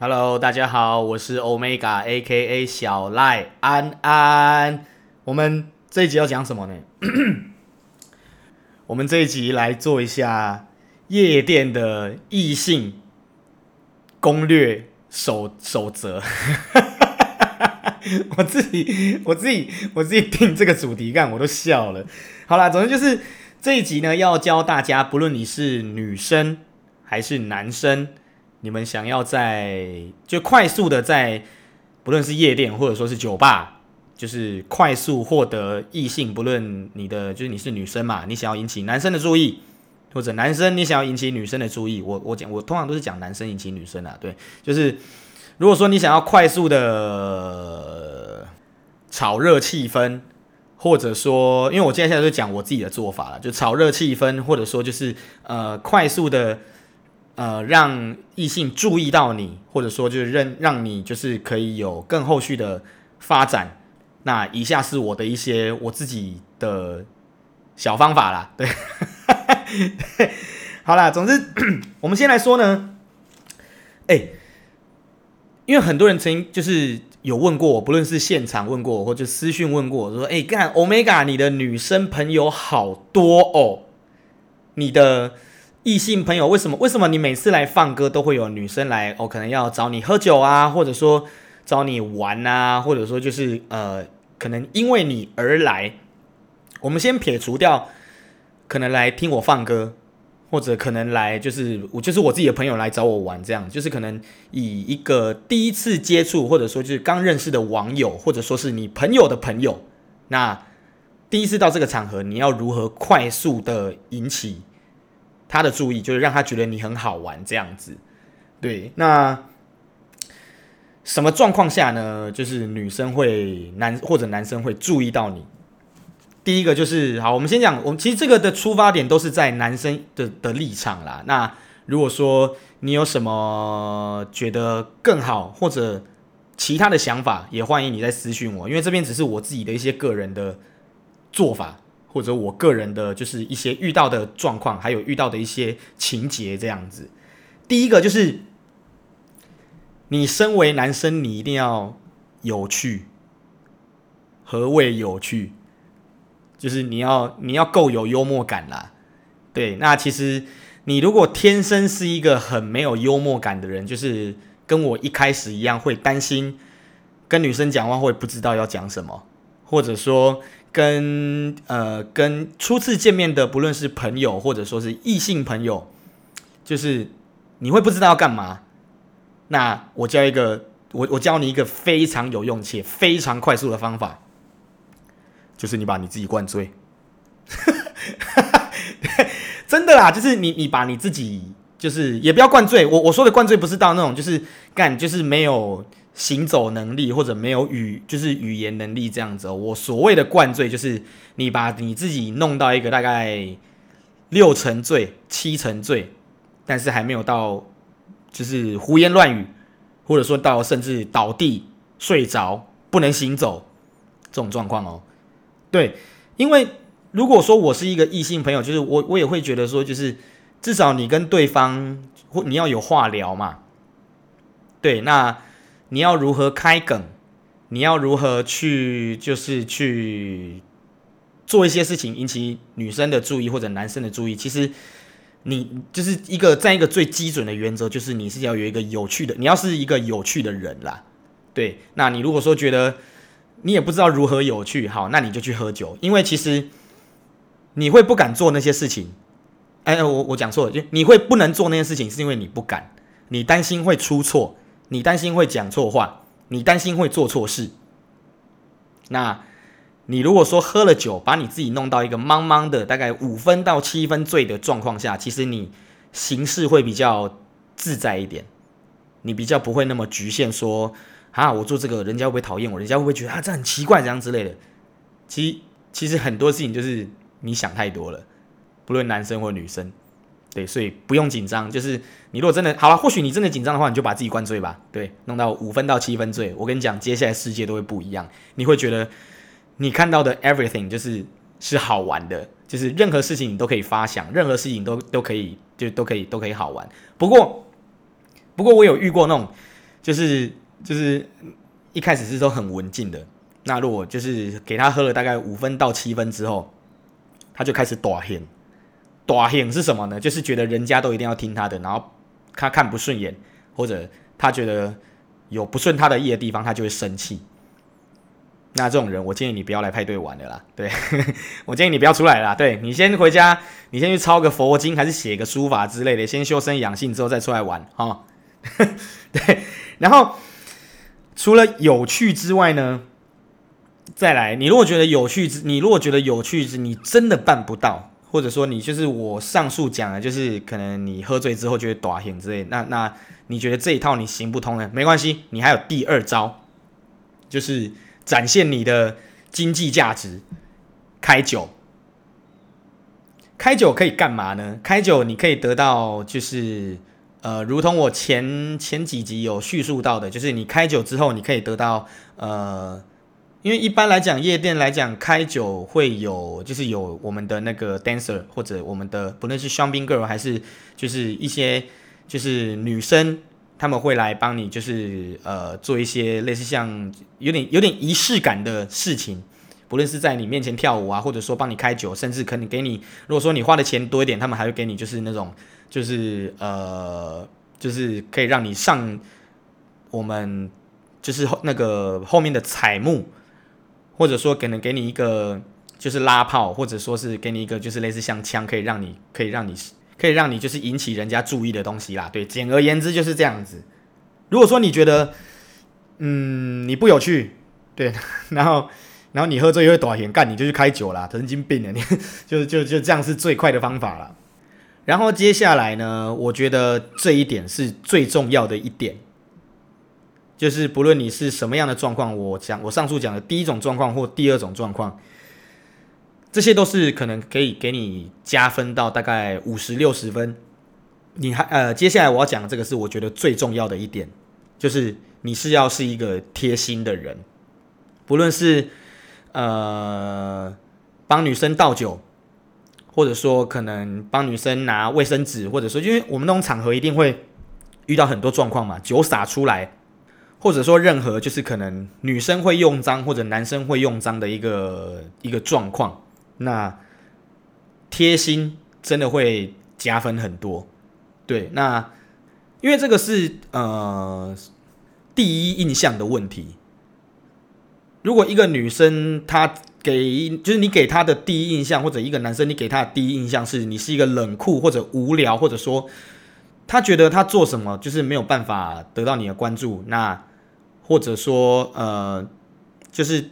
Hello，大家好，我是 Omega AKA 小赖安安。我们这一集要讲什么呢？我们这一集来做一下夜店的异性攻略守守则。我自己，我自己，我自己定这个主题干，我都笑了。好啦，总之就是这一集呢，要教大家，不论你是女生还是男生。你们想要在就快速的在不论是夜店或者说是酒吧，就是快速获得异性，不论你的就是你是女生嘛，你想要引起男生的注意，或者男生你想要引起女生的注意，我我讲我通常都是讲男生引起女生啊，对，就是如果说你想要快速的炒热气氛，或者说因为我今天现在就讲我自己的做法了，就炒热气氛，或者说就是呃快速的。呃，让异性注意到你，或者说就是让让你就是可以有更后续的发展。那以下是我的一些我自己的小方法啦，对，好啦，总之 我们先来说呢，哎、因为很多人曾经就是有问过我，不论是现场问过我，或者私讯问过我说，哎、欸，干 Omega，你的女生朋友好多哦，你的。异性朋友为什么？为什么你每次来放歌都会有女生来？哦，可能要找你喝酒啊，或者说找你玩啊，或者说就是呃，可能因为你而来。我们先撇除掉可能来听我放歌，或者可能来就是我就是我自己的朋友来找我玩，这样就是可能以一个第一次接触，或者说就是刚认识的网友，或者说是你朋友的朋友，那第一次到这个场合，你要如何快速的引起他的注意就是让他觉得你很好玩这样子，对。那什么状况下呢？就是女生会男或者男生会注意到你。第一个就是好，我们先讲，我们其实这个的出发点都是在男生的的立场啦。那如果说你有什么觉得更好或者其他的想法，也欢迎你再私讯我，因为这边只是我自己的一些个人的做法。或者我个人的就是一些遇到的状况，还有遇到的一些情节这样子。第一个就是，你身为男生，你一定要有趣。何谓有趣？就是你要你要够有幽默感啦。对，那其实你如果天生是一个很没有幽默感的人，就是跟我一开始一样，会担心跟女生讲话会不知道要讲什么，或者说。跟呃跟初次见面的，不论是朋友或者说是异性朋友，就是你会不知道要干嘛。那我教一个，我我教你一个非常有用且非常快速的方法，就是你把你自己灌醉。真的啦，就是你你把你自己，就是也不要灌醉。我我说的灌醉不是到那种就是干就是没有。行走能力或者没有语就是语言能力这样子哦，我所谓的灌醉就是你把你自己弄到一个大概六成醉、七成醉，但是还没有到就是胡言乱语，或者说到甚至倒地睡着不能行走这种状况哦。对，因为如果说我是一个异性朋友，就是我我也会觉得说，就是至少你跟对方或你要有话聊嘛。对，那。你要如何开梗？你要如何去，就是去做一些事情引起女生的注意或者男生的注意？其实你就是一个在一个最基准的原则，就是你是要有一个有趣的，你要是一个有趣的人啦。对，那你如果说觉得你也不知道如何有趣，好，那你就去喝酒，因为其实你会不敢做那些事情。哎，我我讲错了，就你会不能做那些事情，是因为你不敢，你担心会出错。你担心会讲错话，你担心会做错事。那，你如果说喝了酒，把你自己弄到一个茫茫的大概五分到七分醉的状况下，其实你行事会比较自在一点，你比较不会那么局限说，啊，我做这个人家会不会讨厌我？人家会不会觉得啊，这很奇怪这样之类的？其其实很多事情就是你想太多了，不论男生或女生。对，所以不用紧张。就是你如果真的好了，或许你真的紧张的话，你就把自己灌醉吧。对，弄到五分到七分醉。我跟你讲，接下来世界都会不一样。你会觉得你看到的 everything 就是是好玩的，就是任何事情你都可以发想，任何事情都都可以就都可以都可以好玩。不过不过我有遇过那种就是就是一开始是都很文静的，那如果就是给他喝了大概五分到七分之后，他就开始大喊，大喊是什么呢？就是觉得人家都一定要听他的，然后他看不顺眼，或者他觉得有不顺他的意的地方，他就会生气。那这种人，我建议你不要来派对玩的啦。对，我建议你不要出来啦。对，你先回家，你先去抄个佛经，还是写个书法之类的，先修身养性之后再出来玩哈、对，然后除了有趣之外呢，再来，你如果觉得有趣，你如果觉得有趣之，你真的办不到，或者说你就是我上述讲的，就是可能你喝醉之后就会大喊之类，那那你觉得这一套你行不通呢？没关系，你还有第二招，就是。展现你的经济价值，开酒。开酒可以干嘛呢？开酒你可以得到，就是呃，如同我前前几集有叙述到的，就是你开酒之后，你可以得到呃，因为一般来讲，夜店来讲，开酒会有，就是有我们的那个 dancer 或者我们的不论是香槟 girl 还是就是一些就是女生。他们会来帮你，就是呃做一些类似像有点有点仪式感的事情，不论是在你面前跳舞啊，或者说帮你开酒，甚至可能给你，如果说你花的钱多一点，他们还会给你就是那种就是呃就是可以让你上我们就是那个后面的彩幕，或者说可能给你一个就是拉炮，或者说是给你一个就是类似像枪，可以让你可以让你。可以让你就是引起人家注意的东西啦，对，简而言之就是这样子。如果说你觉得，嗯，你不有趣，对，然后，然后你喝醉又会短言干，你就去开酒啦，神经病啊，你 就就就这样是最快的方法了。然后接下来呢，我觉得这一点是最重要的一点，就是不论你是什么样的状况，我讲我上述讲的第一种状况或第二种状况。这些都是可能可以给你加分到大概五十六十分。你还呃，接下来我要讲的这个是我觉得最重要的一点，就是你是要是一个贴心的人，不论是呃帮女生倒酒，或者说可能帮女生拿卫生纸，或者说因为我们那种场合一定会遇到很多状况嘛，酒洒出来，或者说任何就是可能女生会用脏或者男生会用脏的一个一个状况。那贴心真的会加分很多，对。那因为这个是呃第一印象的问题。如果一个女生她给就是你给她的第一印象，或者一个男生你给他的第一印象是你是一个冷酷或者无聊，或者说他觉得他做什么就是没有办法得到你的关注，那或者说呃就是。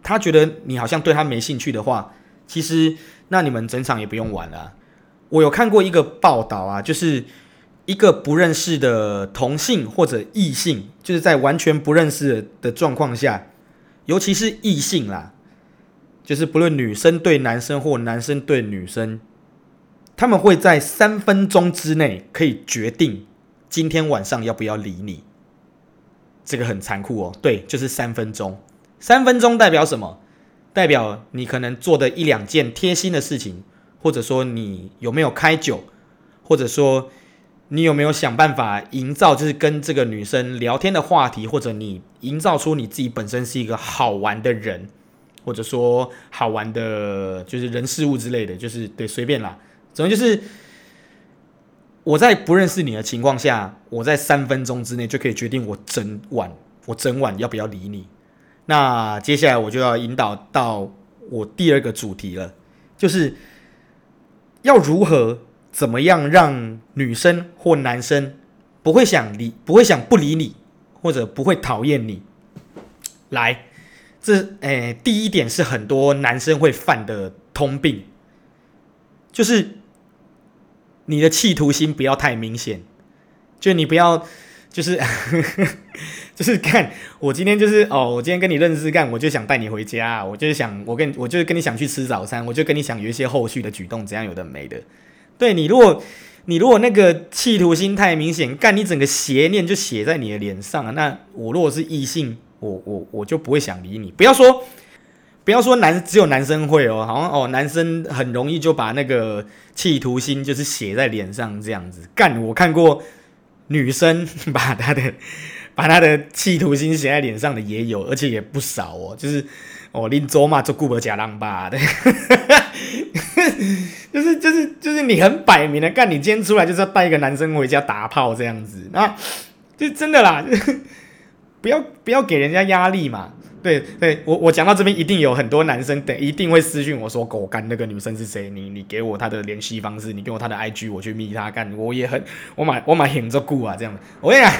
他觉得你好像对他没兴趣的话，其实那你们整场也不用玩了。我有看过一个报道啊，就是一个不认识的同性或者异性，就是在完全不认识的状况下，尤其是异性啦，就是不论女生对男生或男生对女生，他们会在三分钟之内可以决定今天晚上要不要理你。这个很残酷哦，对，就是三分钟。三分钟代表什么？代表你可能做的一两件贴心的事情，或者说你有没有开酒，或者说你有没有想办法营造就是跟这个女生聊天的话题，或者你营造出你自己本身是一个好玩的人，或者说好玩的，就是人事物之类的，就是对，随便啦。总之就是我在不认识你的情况下，我在三分钟之内就可以决定我整晚我整晚要不要理你。那接下来我就要引导到我第二个主题了，就是要如何怎么样让女生或男生不会想理，不会想不理你，或者不会讨厌你。来，这诶、第一点是很多男生会犯的通病，就是你的企图心不要太明显，就你不要。就是，就是看我今天就是哦，我今天跟你认识干，我就想带你回家，我就是想我跟我就是跟你想去吃早餐，我就跟你想有一些后续的举动，怎样有的没的。对你，如果你如果那个企图心太明显，干你整个邪念就写在你的脸上。那我如果是异性，我我我就不会想理你。不要说不要说男只有男生会哦，好像哦男生很容易就把那个企图心就是写在脸上这样子。干我看过。女生把她的 把她的企图心写在脸上的也有，而且也不少哦。就是哦，林卓嘛做顾伯假浪吧的，就是就是就是你很摆明的干，你今天出来就是要带一个男生回家打炮这样子，那就真的啦，不要不要给人家压力嘛。对对，我我讲到这边，一定有很多男生等一定会私讯我说：“狗干那个女生是谁？你你给我她的联系方式，你给我她的 IG，我去密她干。”我也很，我买我买很着顾啊，这样的。我跟你讲，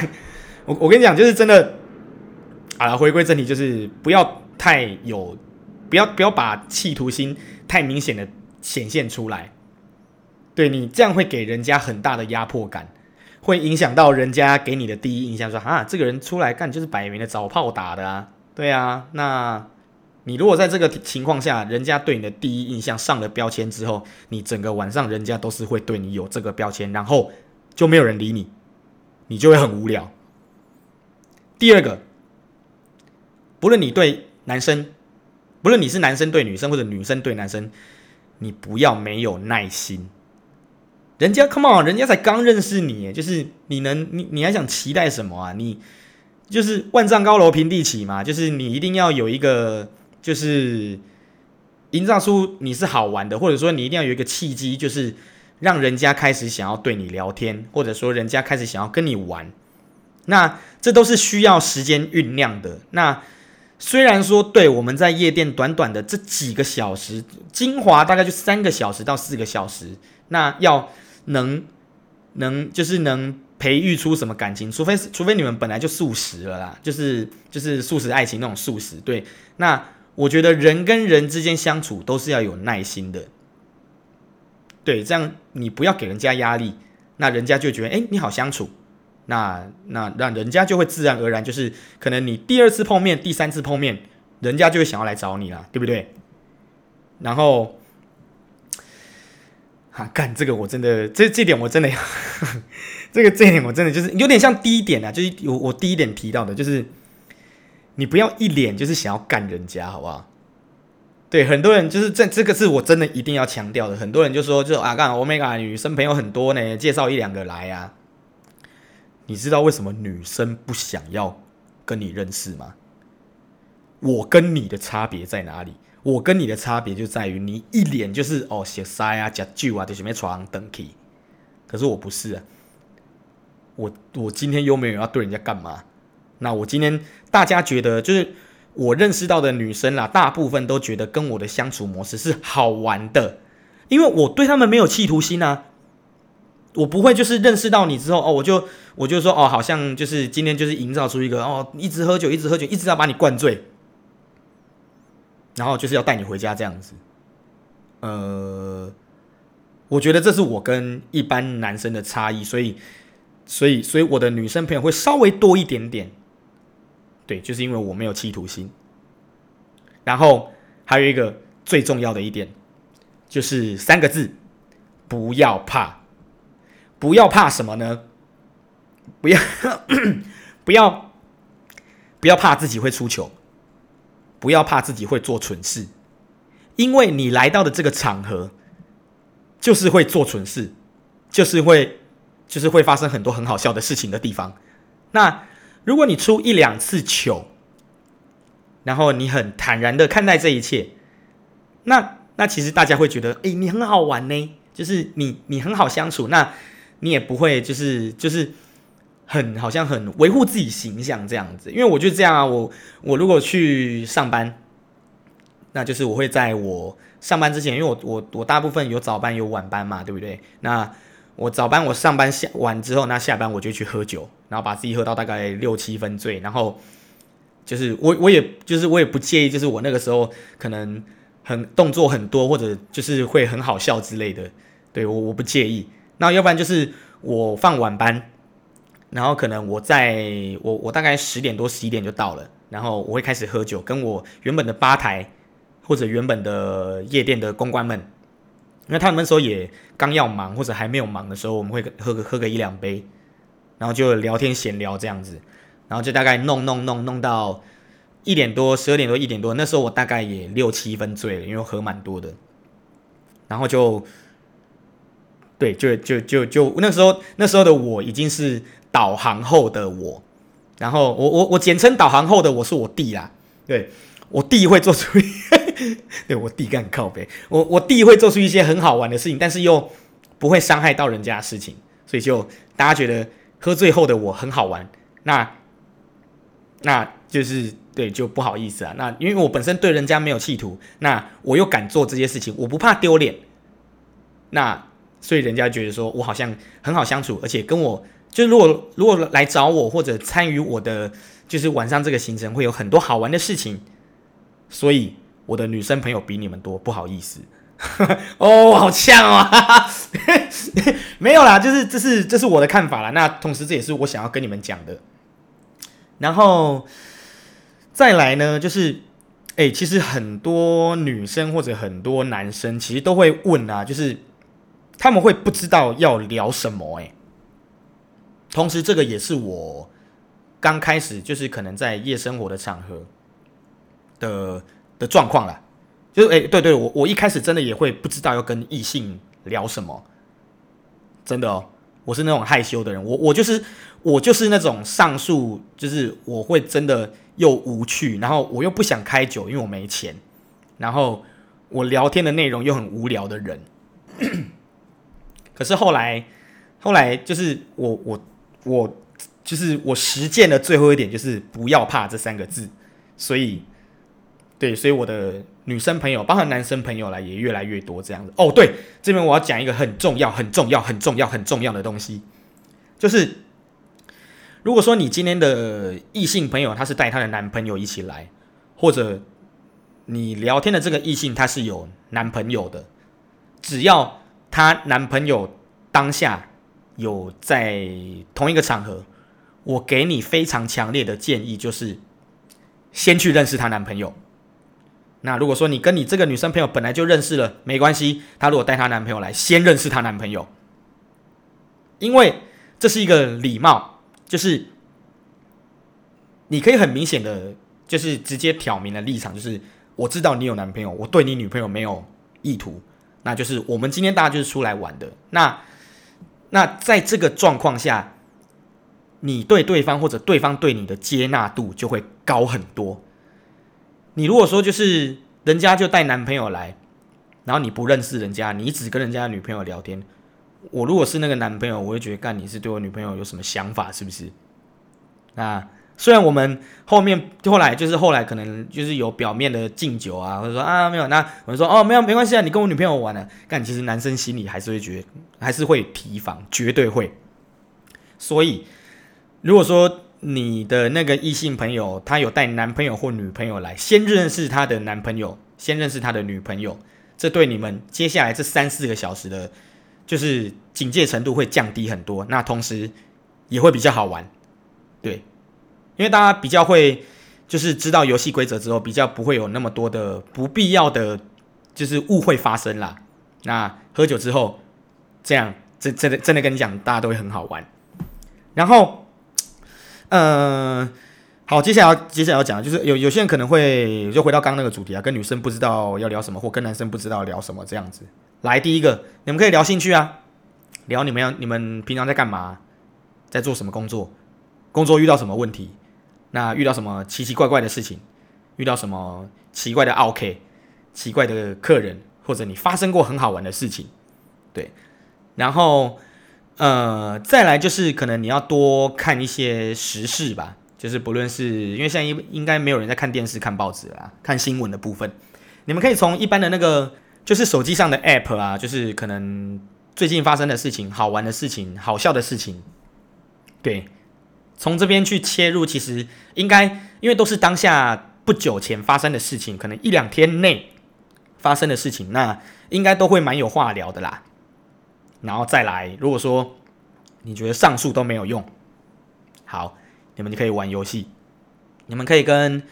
我我跟你讲，就是真的。好了，回归正题，就是不要太有，不要不要把企图心太明显的显现出来。对你这样会给人家很大的压迫感，会影响到人家给你的第一印象，说啊，这个人出来干就是摆明的找炮打的啊。对啊，那你如果在这个情况下，人家对你的第一印象上了标签之后，你整个晚上人家都是会对你有这个标签，然后就没有人理你，你就会很无聊。第二个，不论你对男生，不论你是男生对女生或者女生对男生，你不要没有耐心。人家 come on，人家才刚认识你，就是你能你你还想期待什么啊？你。就是万丈高楼平地起嘛，就是你一定要有一个，就是营造出你是好玩的，或者说你一定要有一个契机，就是让人家开始想要对你聊天，或者说人家开始想要跟你玩。那这都是需要时间酝酿的。那虽然说，对我们在夜店短短的这几个小时，精华大概就三个小时到四个小时，那要能能就是能。培育出什么感情？除非除非你们本来就素食了啦，就是就是素食爱情那种素食。对，那我觉得人跟人之间相处都是要有耐心的。对，这样你不要给人家压力，那人家就觉得哎，你好相处，那那让人家就会自然而然就是可能你第二次碰面、第三次碰面，人家就会想要来找你了，对不对？然后，啊，干这个我真的这这点我真的要。这个这点我真的就是有点像第一点啊，就是我我第一点提到的，就是你不要一脸就是想要干人家，好不好？对，很多人就是这这个是我真的一定要强调的。很多人就说，就啊，干欧米伽女生朋友很多呢，介绍一两个来啊。你知道为什么女生不想要跟你认识吗？我跟你的差别在哪里？我跟你的差别就在于你一脸就是哦，写塞啊，假酒啊，在什么床登起。可是我不是啊。我我今天又没有要对人家干嘛？那我今天大家觉得就是我认识到的女生啦，大部分都觉得跟我的相处模式是好玩的，因为我对他们没有企图心啊。我不会就是认识到你之后哦，我就我就说哦，好像就是今天就是营造出一个哦，一直喝酒，一直喝酒，一直要把你灌醉，然后就是要带你回家这样子。呃，我觉得这是我跟一般男生的差异，所以。所以，所以我的女生朋友会稍微多一点点，对，就是因为我没有企图心。然后还有一个最重要的一点，就是三个字：不要怕。不要怕什么呢？不要，不要，不要怕自己会出糗，不要怕自己会做蠢事，因为你来到的这个场合，就是会做蠢事，就是会。就是会发生很多很好笑的事情的地方。那如果你出一两次糗，然后你很坦然的看待这一切，那那其实大家会觉得，哎，你很好玩呢，就是你你很好相处，那你也不会就是就是很好像很维护自己形象这样子。因为我就这样啊，我我如果去上班，那就是我会在我上班之前，因为我我我大部分有早班有晚班嘛，对不对？那我早班我上班下完之后，那下班我就去喝酒，然后把自己喝到大概六七分醉，然后就是我我也就是我也不介意，就是我那个时候可能很动作很多，或者就是会很好笑之类的，对我我不介意。那要不然就是我放晚班，然后可能我在我我大概十点多十一点就到了，然后我会开始喝酒，跟我原本的吧台或者原本的夜店的公关们。因为他们那时候也刚要忙，或者还没有忙的时候，我们会喝个喝个一两杯，然后就聊天闲聊这样子，然后就大概弄弄弄弄到一点多、十二点多、一点多，那时候我大概也六七分醉了，因为喝蛮多的，然后就对，就就就就那时候那时候的我已经是导航后的我，然后我我我简称导航后的我是我弟啦，对，我弟会做出，对我弟干靠北，我我弟会做出一些很好玩的事情，但是又不会伤害到人家的事情，所以就大家觉得喝醉后的我很好玩，那那就是对就不好意思啊，那因为我本身对人家没有企图，那我又敢做这些事情，我不怕丢脸，那所以人家觉得说我好像很好相处，而且跟我。就如果如果来找我或者参与我的，就是晚上这个行程会有很多好玩的事情，所以我的女生朋友比你们多，不好意思。哦，好呛啊！没有啦，就是这是这是我的看法啦。那同时这也是我想要跟你们讲的。然后再来呢，就是哎、欸，其实很多女生或者很多男生其实都会问啊，就是他们会不知道要聊什么哎、同时，这个也是我刚开始就是可能在夜生活的场合的的状况啦。就是哎，对对，我我一开始真的也会不知道要跟异性聊什么，真的哦，我是那种害羞的人，我我就是我就是那种上述，就是我会真的又无趣，然后我又不想开酒，因为我没钱，然后我聊天的内容又很无聊的人。可是后来，后来就是我我。我就是我实践的最后一点，就是不要怕这三个字。所以，对，所以我的女生朋友，包括男生朋友来也越来越多这样子。哦，对，这边我要讲一个很重要、很重要、很重要、很重要的东西，就是如果说你今天的异性朋友他是带他的男朋友一起来，或者你聊天的这个异性他是有男朋友的，只要他男朋友当下。有在同一个场合，我给你非常强烈的建议，就是先去认识她男朋友。那如果说你跟你这个女生朋友本来就认识了，没关系。她如果带她男朋友来，先认识她男朋友，因为这是一个礼貌，就是你可以很明显的，就是直接挑明了立场，就是我知道你有男朋友，我对你女朋友没有意图，那就是我们今天大家就是出来玩的。那那在这个状况下，你对对方或者对方对你的接纳度就会高很多。你如果说就是人家就带男朋友来，然后你不认识人家，你只跟人家女朋友聊天，我如果是那个男朋友，我会觉得干，你是对我女朋友有什么想法是不是？那虽然我们后面后来就是后来可能就是有表面的敬酒啊，或者说啊没有，那我就说哦没有没关系啊，你跟我女朋友玩了，但，其实男生心里还是会觉得还是会提防，绝对会。所以如果说你的那个异性朋友他有带男朋友或女朋友来，先认识他的男朋友，先认识他的女朋友，这对你们接下来这三四个小时的，就是警戒程度会降低很多，那同时也会比较好玩，对。因为大家比较会，就是知道游戏规则之后，比较不会有那么多的不必要的，就是误会发生啦。那喝酒之后，这样真真的真的跟你讲，大家都会很好玩。然后，嗯、好，接下来接下来要讲的，就是有有些人可能会就回到刚刚那个主题啊，跟女生不知道要聊什么，或跟男生不知道聊什么这样子。来，第一个，你们可以聊兴趣啊，聊你们要你们平常在干嘛，在做什么工作，工作遇到什么问题。那遇到什么奇奇怪怪的事情，遇到什么奇怪的 OK，、奇怪的客人，或者你发生过很好玩的事情，对，然后呃，再来就是可能你要多看一些时事吧，就是不论是因为现在应应该没有人在看电视、看报纸啦，看新闻的部分，你们可以从一般的那个就是手机上的 App 啊，就是可能最近发生的事情、好玩的事情、好笑的事情，对。从这边去切入，其实应该因为都是当下不久前发生的事情，可能一两天内发生的事情，那应该都会蛮有话聊的啦。然后再来，如果说你觉得上述都没有用，好，你们就可以玩游戏，你们可以跟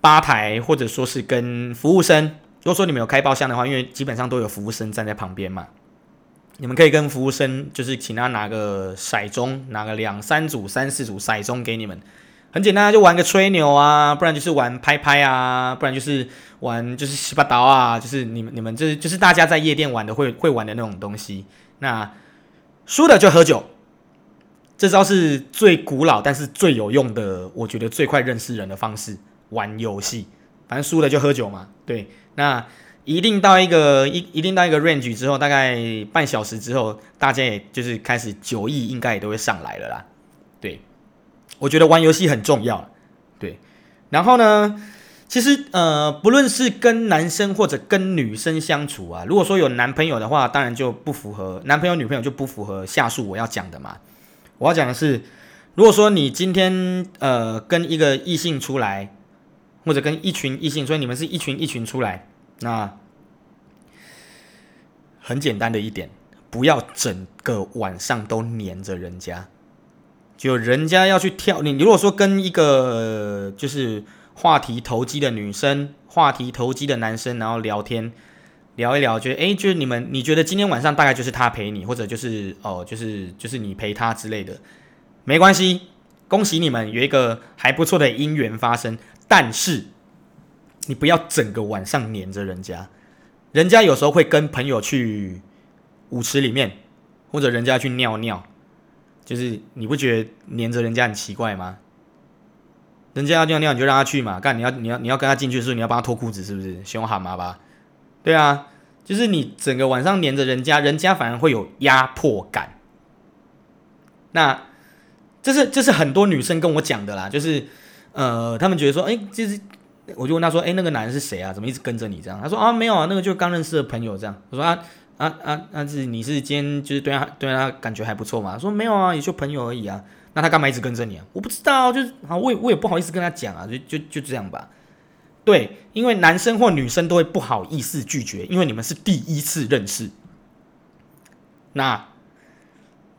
吧台或者说是跟服务生，如果说你们有开包厢的话，因为基本上都有服务生站在旁边嘛。你们可以跟服务生，就是请他拿个骰盅，拿个两三组、三四组骰盅给你们，很简单，就玩个吹牛啊，不然就是玩拍拍啊，不然就是玩就是洗把刀啊，就是你们你们就是就是大家在夜店玩的会会玩的那种东西。那输的就喝酒，这招是最古老但是最有用的，我觉得最快认识人的方式，玩游戏。反正输了就喝酒嘛。对，那一定到一个一一定到一个 range 之后，大概半小时之后，大家也就是开始酒意应该也都会上来了啦。对，我觉得玩游戏很重要。对，然后呢，其实呃，不论是跟男生或者跟女生相处啊，如果说有男朋友的话，当然就不符合男朋友女朋友就不符合下述我要讲的嘛。我要讲的是，如果说你今天呃跟一个异性出来，或者跟一群异性，所以你们是一群一群出来，那很简单的一点，不要整个晚上都黏着人家。就人家要去跳，你如果说跟一个就是话题投机的女生、话题投机的男生，然后聊天聊一聊，觉得诶，就是你们你觉得今天晚上大概就是他陪你，或者就是哦，就是就是你陪他之类的，没关系，恭喜你们有一个还不错的姻缘发生。但是你不要整个晚上黏着人家，人家有时候会跟朋友去舞池里面，或者人家去尿尿。就是你不觉得黏着人家很奇怪吗？人家要尿尿你就让他去嘛，干你要你要你要跟他进去的时候你要帮他脱裤子是不是？凶悍吗吧？对啊，就是你整个晚上黏着人家，人家反而会有压迫感。那这是这是很多女生跟我讲的啦，就是呃，他们觉得说，哎、欸，就是我就问他说，哎、那个男人是谁啊？怎么一直跟着你这样？他说啊，没有啊，那个就刚认识的朋友这样。我说啊。啊啊啊！是你是今天就是对他对他感觉还不错嘛？说没有啊，也就朋友而已啊。那他干嘛一直跟着你啊？我不知道，就是啊，我也我也不好意思跟他讲啊，就就就这样吧。对，因为男生或女生都会不好意思拒绝，因为你们是第一次认识。那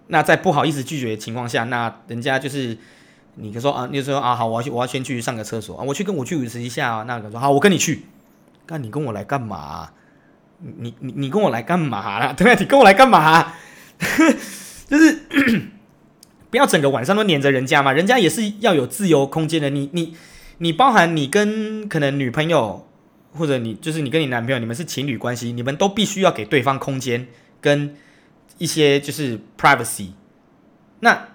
那在不好意思拒绝的情况下，那人家就是你就说啊，你就说啊，好，我要去，我要先去上个厕所啊，我去跟我去舞池一下啊。那个说好，我跟你去。那你跟我来干嘛？你你你跟我来干嘛啦？对吧？你跟我来干嘛？就是 不要整个晚上都黏着人家嘛，人家也是要有自由空间的。你你你包含你跟可能女朋友，或者你就是你跟你男朋友，你们是情侣关系，你们都必须要给对方空间跟一些就是 privacy。那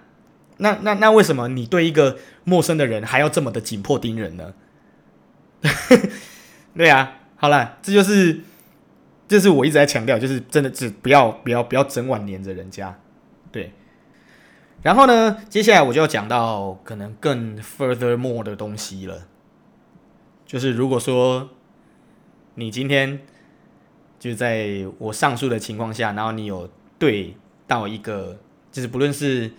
那那那为什么你对一个陌生的人还要这么的紧迫盯人呢？对啊，好了，这就是。这是我一直在强调，就是真的只不要不要不要整晚黏着人家，对。然后呢，接下来我就要讲到可能更 furthermore 的东西了，就是如果说你今天就在我上述的情况下，然后你有对到一个，就是不论是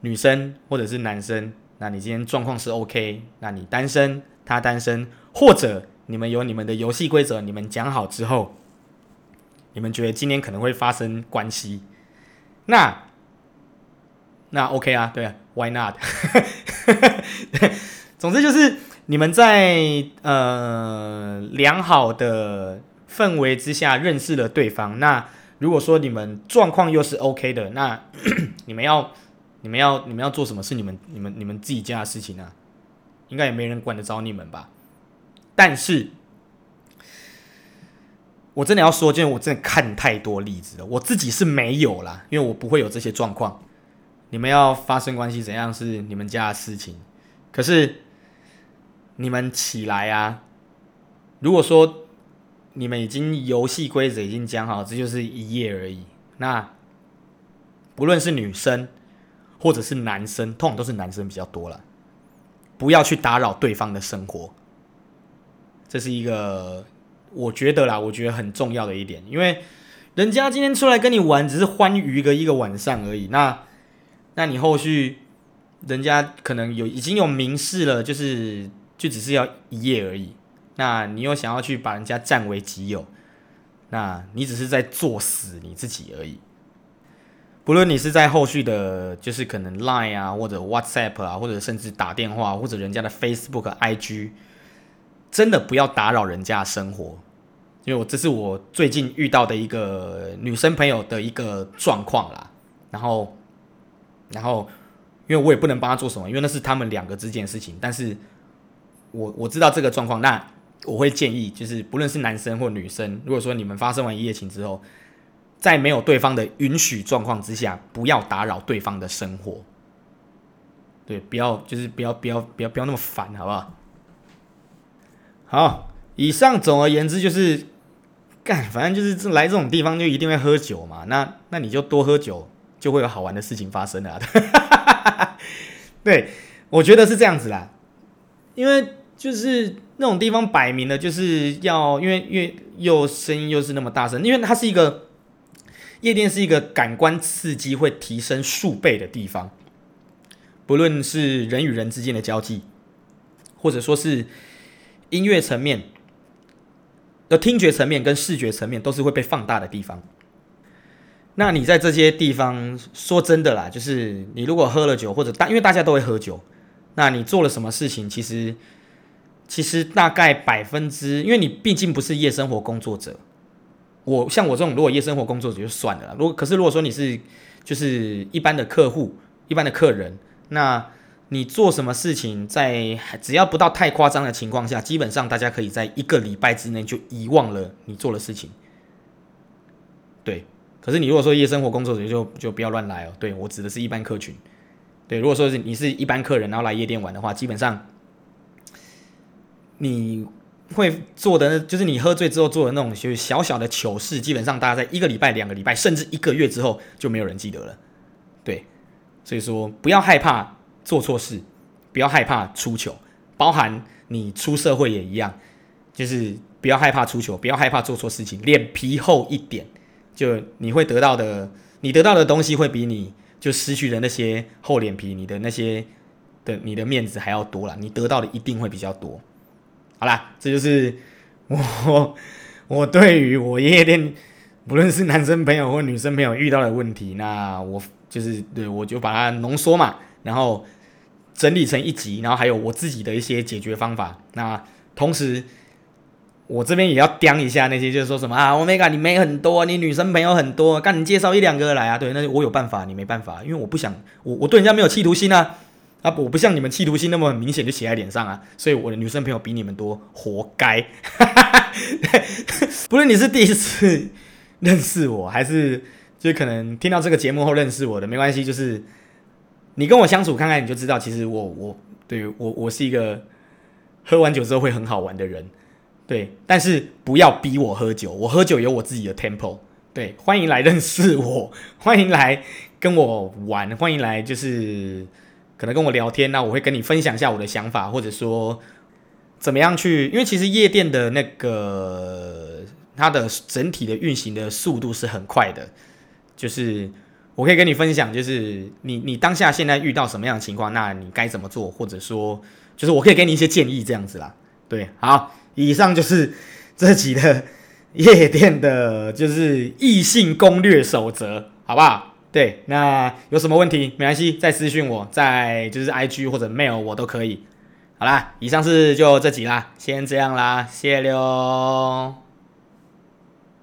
女生或者是男生，那你今天状况是 OK，那你单身，他单身，或者你们有你们的游戏规则，你们讲好之后。你们觉得今天可能会发生关系？那那 OK 啊，对啊，Why not？总之就是你们在呃良好的氛围之下认识了对方。那如果说你们状况又是 OK 的，那 你们要你们要你们要做什么是你们你们你们自己家的事情啊？应该也没人管得着你们吧？但是。我真的要说，因为我真的看太多例子了。我自己是没有啦，因为我不会有这些状况。你们要发生关系怎样是你们家的事情。可是你们起来啊！如果说你们已经游戏规则已经讲好，这就是一夜而已。那不论是女生或者是男生，通常都是男生比较多了。不要去打扰对方的生活，这是一个。我觉得啦，我觉得很重要的一点，因为人家今天出来跟你玩，只是欢愉个一个晚上而已。那，那你后续人家可能有已经有明示了，就是就只是要一夜而已。那你又想要去把人家占为己有，那你只是在作死你自己而已。不论你是在后续的，就是可能 Line 啊，或者 WhatsApp 啊，或者甚至打电话，或者人家的 Facebook、IG。真的不要打扰人家生活，因为我这是我最近遇到的一个女生朋友的一个状况啦。然后，然后，因为我也不能帮她做什么，因为那是他们两个之间的事情。但是我我知道这个状况，那我会建议，就是不论是男生或女生，如果说你们发生完一夜情之后，在没有对方的允许状况之下，不要打扰对方的生活。对，不要就是不要不要不要不要那么烦，好不好？好，以上总而言之就是，干，反正就是来这种地方就一定会喝酒嘛，那那你就多喝酒，就会有好玩的事情发生了。对，我觉得是这样子啦，因为就是那种地方摆明了就是要，因为因为又声音又是那么大声，因为它是一个夜店，是一个感官刺激会提升数倍的地方。不论是人与人之间的交际，或者说是音乐层面、的听觉层面跟视觉层面，都是会被放大的地方。那你在这些地方，说真的啦，就是你如果喝了酒，或者大，因为大家都会喝酒，那你做了什么事情，其实其实大概百分之，因为你毕竟不是夜生活工作者。我像我这种，如果夜生活工作者就算了。如果可是如果说你是就是一般的客户、一般的客人。那你做什么事情，在只要不到太夸张的情况下，基本上大家可以在一个礼拜之内就遗忘了你做的事情。对，可是你如果说夜生活工作者就就不要乱来哦。对，我指的是一般客群。对，如果说是你是一般客人，然后来夜店玩的话，基本上你会做的就是你喝醉之后做的那种就是小小的糗事，基本上大家在一个礼拜、两个礼拜，甚至一个月之后就没有人记得了。对。所以说，不要害怕做错事，不要害怕出糗，包含你出社会也一样，就是不要害怕出糗，不要害怕做错事情，脸皮厚一点，就你会得到的，你得到的东西会比你就失去的那些厚脸皮，你的那些的你的面子还要多啦，你得到的一定会比较多。好啦，这就是我我对于我夜店，不论是男生朋友或女生朋友遇到的问题，那我。就是对，我就把它浓缩嘛，然后整理成一集，然后还有我自己的一些解决方法。那同时，我这边也要刁一下那些，就是说什么啊，Omega 你妹很多，你女生朋友很多，干你介绍一两个来啊？对，那我有办法，你没办法，因为我不想，我我对人家没有企图心啊，啊，我不像你们企图心那么明显就写在脸上啊，所以我的女生朋友比你们多，活该。不论你是第一次认识我还是。就可能听到这个节目后认识我的没关系，就是你跟我相处看看，你就知道，其实我我对我我是一个喝完酒之后会很好玩的人，对，但是不要逼我喝酒，我喝酒有我自己的 tempo，对，欢迎来认识我，欢迎来跟我玩，欢迎来就是可能跟我聊天，那我会跟你分享一下我的想法，或者说怎么样去，因为其实夜店的那个它的整体的运行的速度是很快的。就是我可以跟你分享，就是你你当下现在遇到什么样的情况，那你该怎么做，或者说，就是我可以给你一些建议，这样子啦。对，好，以上就是这集的夜店的，就是异性攻略守则，好不好？对，那有什么问题没关系，再私讯我，在就是 IG 或者 mail 我都可以。好啦，以上是就这集啦，先这样啦，谢谢喽。